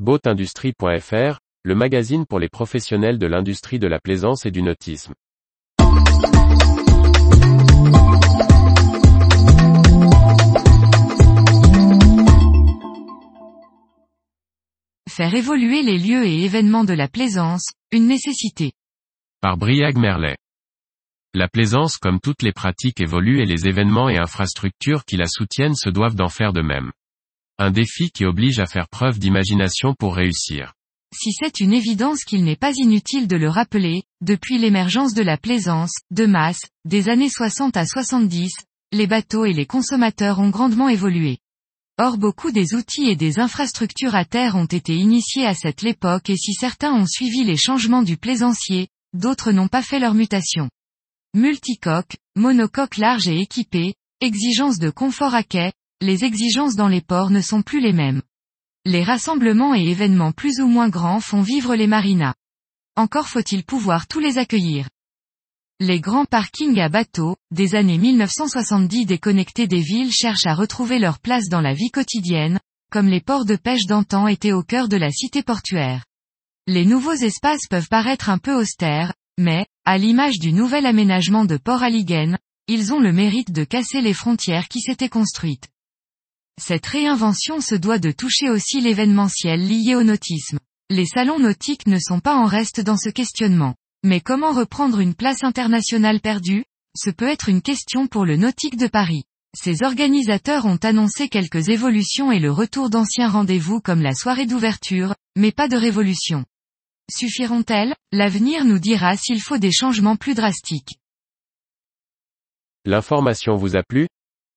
Boatindustrie.fr, le magazine pour les professionnels de l'industrie de la plaisance et du nautisme. Faire évoluer les lieux et événements de la plaisance, une nécessité. Par Briag Merlet. La plaisance comme toutes les pratiques évolue et les événements et infrastructures qui la soutiennent se doivent d'en faire de même. Un défi qui oblige à faire preuve d'imagination pour réussir. Si c'est une évidence qu'il n'est pas inutile de le rappeler, depuis l'émergence de la plaisance, de masse, des années 60 à 70, les bateaux et les consommateurs ont grandement évolué. Or beaucoup des outils et des infrastructures à terre ont été initiés à cette époque et si certains ont suivi les changements du plaisancier, d'autres n'ont pas fait leur mutation. Multicoque, monocoque large et équipé, exigences de confort à quai, les exigences dans les ports ne sont plus les mêmes. Les rassemblements et événements plus ou moins grands font vivre les marinas. Encore faut-il pouvoir tous les accueillir. Les grands parkings à bateaux, des années 1970 déconnectés des villes cherchent à retrouver leur place dans la vie quotidienne, comme les ports de pêche d'antan étaient au cœur de la cité portuaire. Les nouveaux espaces peuvent paraître un peu austères, mais, à l'image du nouvel aménagement de Port Alliguen, ils ont le mérite de casser les frontières qui s'étaient construites. Cette réinvention se doit de toucher aussi l'événementiel lié au nautisme. Les salons nautiques ne sont pas en reste dans ce questionnement. Mais comment reprendre une place internationale perdue? Ce peut être une question pour le nautique de Paris. Ses organisateurs ont annoncé quelques évolutions et le retour d'anciens rendez-vous comme la soirée d'ouverture, mais pas de révolution. Suffiront-elles? L'avenir nous dira s'il faut des changements plus drastiques. L'information vous a plu?